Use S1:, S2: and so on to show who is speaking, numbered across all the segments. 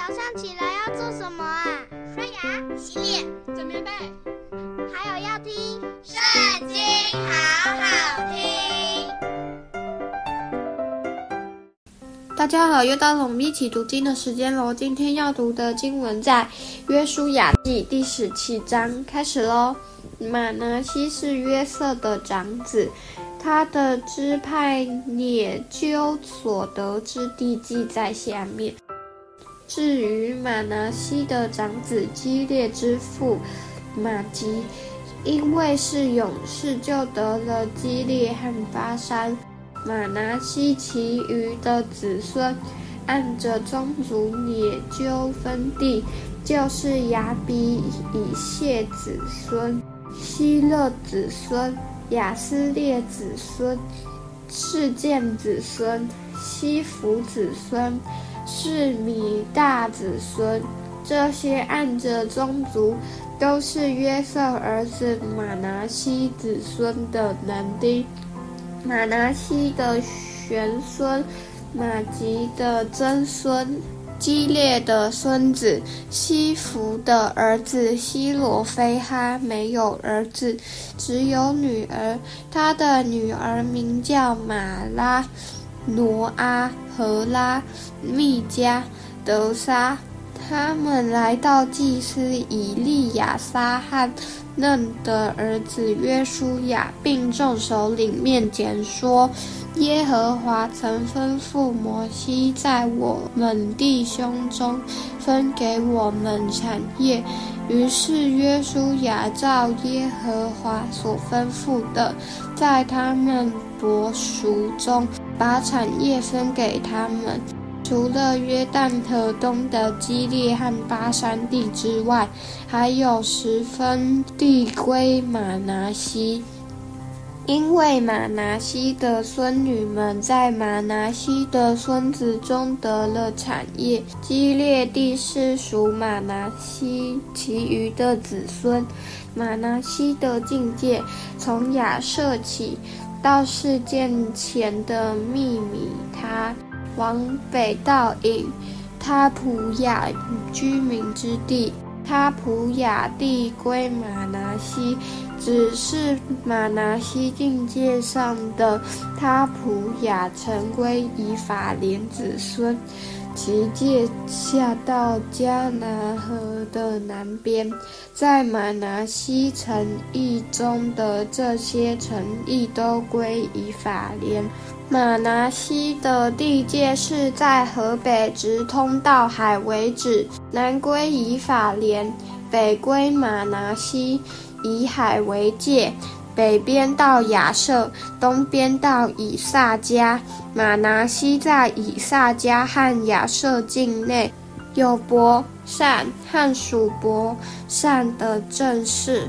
S1: 早上起来要做什么啊？
S2: 刷牙、洗脸、
S3: 整棉被，
S1: 还有要听《
S2: 圣经》，好好听。
S4: 大家好，又到了我们一起读经的时间喽。今天要读的经文在《约书亚记》第十七章，开始喽。马拿西是约瑟的长子。他的支派列就所得之地记在下面。至于玛拿西的长子基列之父玛吉，因为是勇士，就得了基列和巴山。玛拿西其余的子孙，按着宗族也就分地，就是亚比以谢子孙、希勒子孙。亚斯列子孙、示剑子孙、西弗子孙、是米大子孙，这些按着宗族，都是约瑟儿子马拿西子孙的男丁。马拿西的玄孙，玛吉的曾孙。基列的孙子西弗的儿子希罗非哈没有儿子，只有女儿。他的女儿名叫玛拉、挪阿、荷拉、密迦、德沙。他们来到祭司以利亚撒和嫩的儿子约书亚，并众首领面前说。耶和华曾吩咐摩西，在我们弟兄中分给我们产业。于是约书亚照耶和华所吩咐的，在他们伯属中把产业分给他们，除了约旦河东的基列和巴山地之外，还有十分地归玛拿西。因为玛拿西的孙女们在马拿西的孙子中得了产业，基列地是属马拿西其余的子孙。马拿西的境界从亚设起到示剑前的秘密他，往北到隐他普雅居民之地。他普雅地归玛拿西，只是玛拿西境界上的他普雅城归以法莲子孙。其界下到迦拿河的南边，在马拿西城邑中的这些城邑都归以法莲。马拿西的地界是在河北直通到海为止，南归以法莲，北归马拿西，以海为界。北边到亚设，东边到以萨迦。马拿西在以萨迦和亚设境内，有伯善和属伯善的镇市，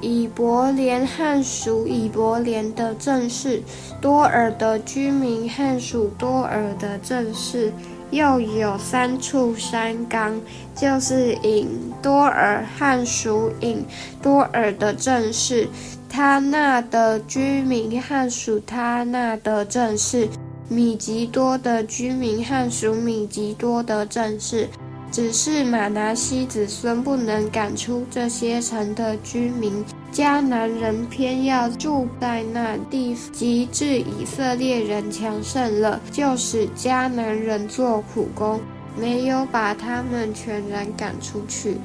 S4: 以伯莲和属以伯莲的镇市，多尔的居民和属多尔的镇市，又有三处山冈，就是隐多尔和属隐多尔的镇市。他那的居民和属他那的镇市，米吉多的居民和属米吉多的镇市，只是玛拿西子孙不能赶出这些城的居民。迦南人偏要住在那地，及至以色列人强盛了，就使迦南人做苦工，没有把他们全然赶出去。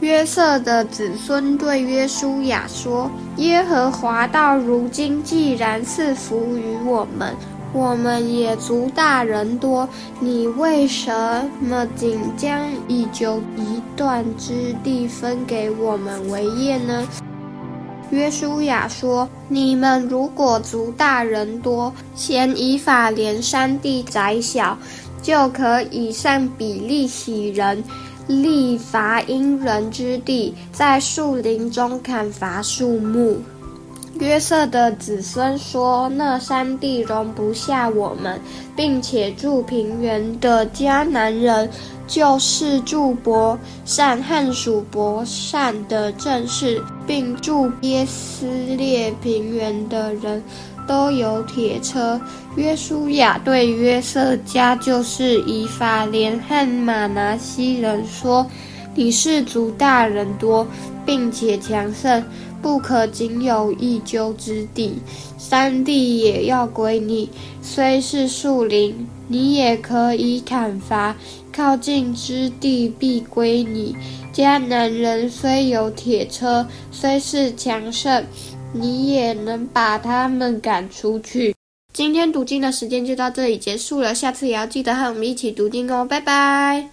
S4: 约瑟的子孙对约书亚说：“耶和华到如今既然赐福于我们，我们也族大人多，你为什么仅将已久一段之地分给我们为业呢？”约书亚说：“你们如果族大人多，嫌以法莲山地窄小，就可以上比利洗人。”立伐因人之地，在树林中砍伐树木。约瑟的子孙说：“那山地容不下我们，并且住平原的迦南人，就是住伯善汉属伯善的正士，并住耶斯列平原的人。”都有铁车。约书亚对约瑟家就是以法莲和玛拿西人说：“你是族大人多，并且强盛，不可仅有一丘之地，山地也要归你。虽是树林，你也可以砍伐；靠近之地必归你。迦南人虽有铁车，虽是强盛。”你也能把他们赶出去。今天读经的时间就到这里结束了，下次也要记得和我们一起读经哦，拜拜。